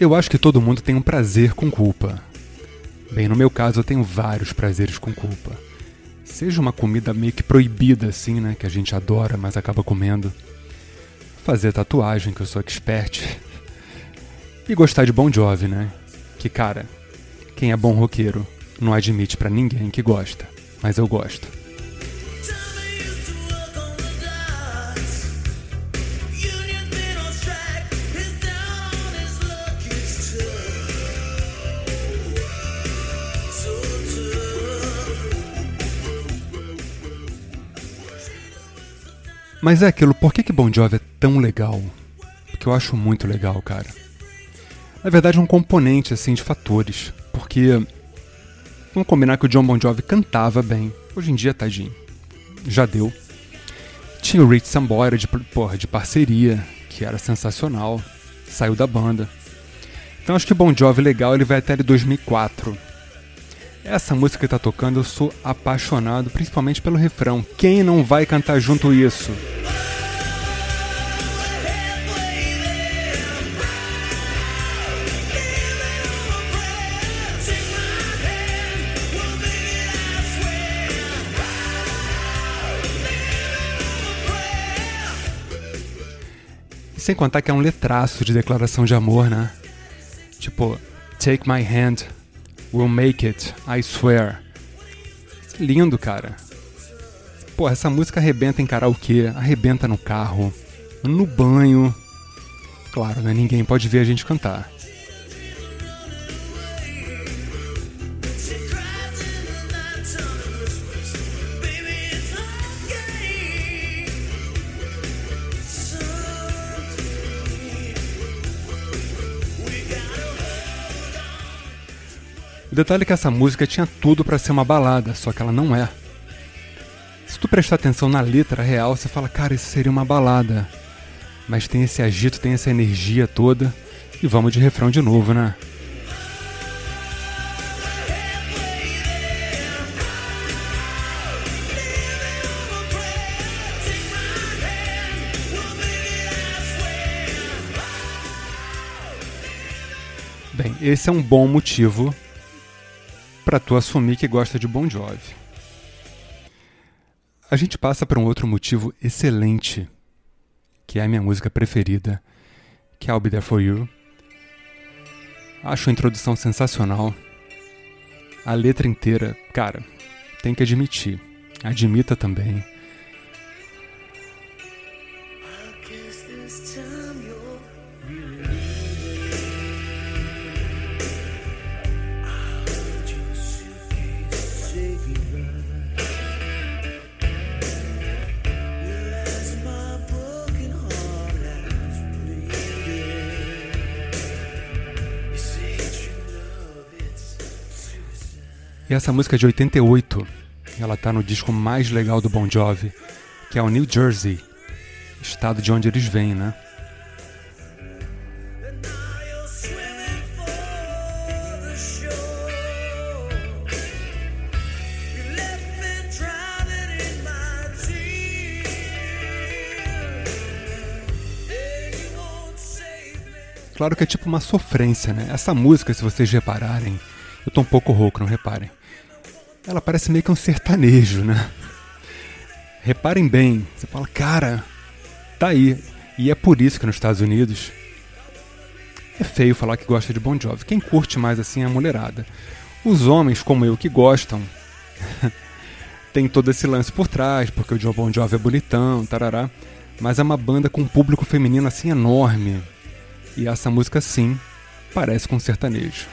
Eu acho que todo mundo tem um prazer com culpa. Bem, no meu caso eu tenho vários prazeres com culpa. Seja uma comida meio que proibida assim, né, que a gente adora, mas acaba comendo. Fazer tatuagem, que eu sou expert. E gostar de Bon Jovi, né? Que cara, quem é bom roqueiro não admite para ninguém que gosta, mas eu gosto. Mas é aquilo, por que, que Bon Jovi é tão legal? Porque eu acho muito legal, cara. Na verdade, é um componente assim de fatores. Porque vamos combinar que o John Bon Jovi cantava bem. Hoje em dia, tadinho. Já deu. Tinha o Rich Sambora de, porra, de parceria, que era sensacional. Saiu da banda. Então acho que Bon Jovi legal ele vai até ali 2004. Essa música que tá tocando eu sou apaixonado, principalmente pelo refrão. Quem não vai cantar junto isso? Sem contar que é um letraço de declaração de amor, né? Tipo, take my hand, we'll make it, I swear. Lindo, cara. Pô, essa música arrebenta em karaokê, arrebenta no carro, no banho. Claro, né? Ninguém pode ver a gente cantar. O detalhe é que essa música tinha tudo para ser uma balada, só que ela não é. Se tu prestar atenção na letra real, você fala, cara, isso seria uma balada. Mas tem esse agito, tem essa energia toda. E vamos de refrão de novo, né? Bem, esse é um bom motivo para tu assumir que gosta de Bon Jovi. A gente passa para um outro motivo excelente, que é a minha música preferida, que é I'll Be There For You. Acho a introdução sensacional. A letra inteira, cara, tem que admitir. Admita também. E essa música é de 88. Ela tá no disco mais legal do Bon Jovi, que é o New Jersey, estado de onde eles vêm, né? Claro que é tipo uma sofrência, né? Essa música, se vocês repararem, eu tô um pouco rouco, não reparem ela parece meio que um sertanejo, né? Reparem bem, você fala, cara, tá aí. E é por isso que nos Estados Unidos é feio falar que gosta de Bon Jovi. Quem curte mais assim é a mulherada. Os homens, como eu, que gostam, tem todo esse lance por trás, porque o John Bon Jovi é bonitão, tarará. Mas é uma banda com um público feminino assim enorme. E essa música, sim, parece com um sertanejo.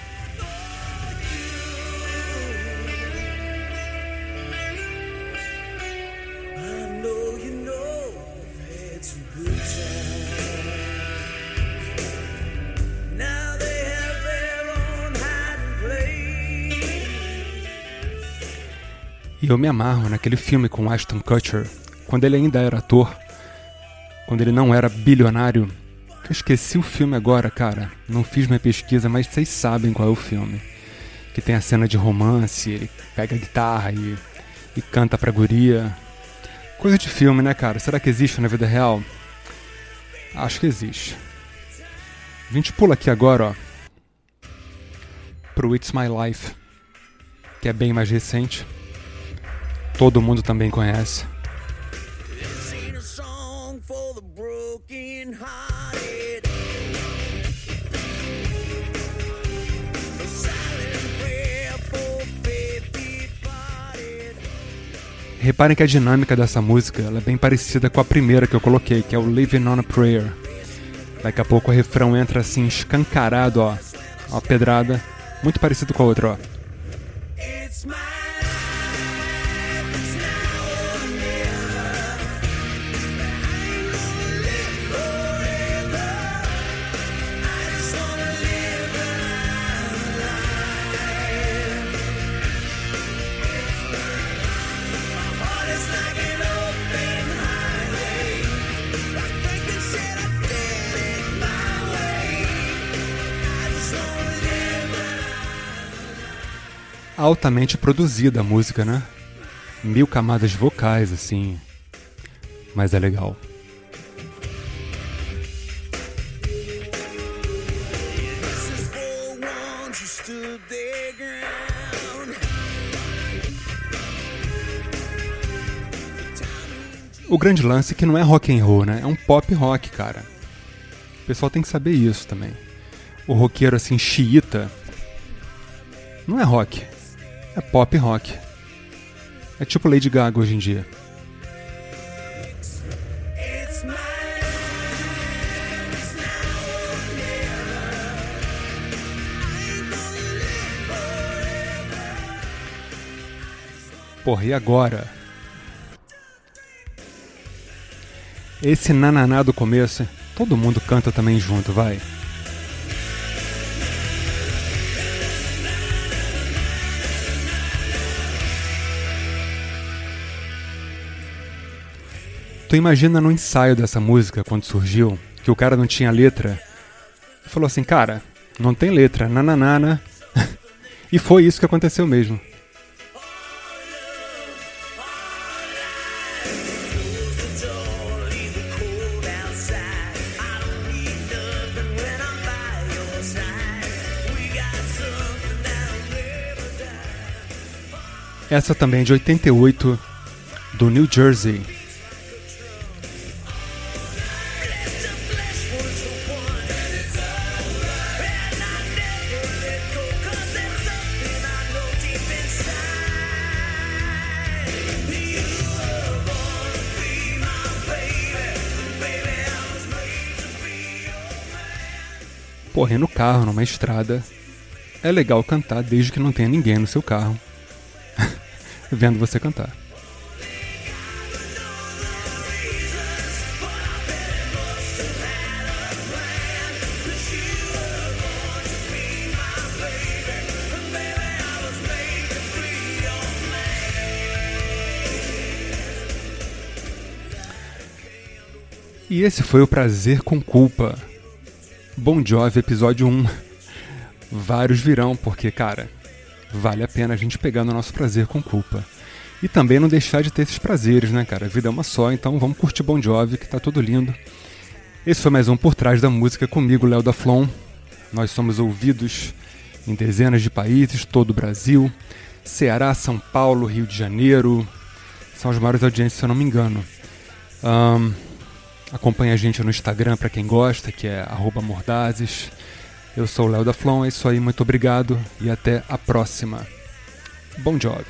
E eu me amarro naquele filme com Ashton Kutcher, quando ele ainda era ator, quando ele não era bilionário. Eu esqueci o filme agora, cara. Não fiz minha pesquisa, mas vocês sabem qual é o filme. Que tem a cena de romance, ele pega a guitarra e, e canta pra guria. Coisa de filme, né, cara? Será que existe na vida real? Acho que existe. A gente pula aqui agora, ó, pro It's My Life, que é bem mais recente. Todo mundo também conhece. Reparem que a dinâmica dessa música é bem parecida com a primeira que eu coloquei, que é o Living on a Prayer. Daqui a pouco o refrão entra assim escancarado, ó, ó a pedrada, muito parecido com a outra, ó. Altamente produzida a música, né? Mil camadas vocais, assim. Mas é legal. O grande lance é que não é rock and roll, né? É um pop rock, cara. O pessoal tem que saber isso também. O roqueiro assim xiita não é rock, é pop rock. É tipo Lady Gaga hoje em dia. Porra, e agora? Esse nananá do começo, todo mundo canta também junto, vai. Tu imagina no ensaio dessa música, quando surgiu, que o cara não tinha letra, e falou assim, cara, não tem letra, nananana. e foi isso que aconteceu mesmo. Essa também é de 88, do New Jersey. Correr no carro, numa estrada. É legal cantar desde que não tenha ninguém no seu carro vendo você cantar. E esse foi o Prazer com Culpa. Bon Jovi episódio 1. Vários virão, porque, cara, vale a pena a gente pegar no nosso prazer com culpa. E também não deixar de ter esses prazeres, né, cara? A vida é uma só, então vamos curtir Bon Jovi, que tá tudo lindo. Esse foi mais um Por Trás da Música comigo, Léo da Flon. Nós somos ouvidos em dezenas de países, todo o Brasil. Ceará, São Paulo, Rio de Janeiro. São as maiores audiências, se eu não me engano. Um, Acompanhe a gente no Instagram para quem gosta, que é @mordazes. Eu sou o Léo da Flon, é isso aí, muito obrigado e até a próxima. Bom job!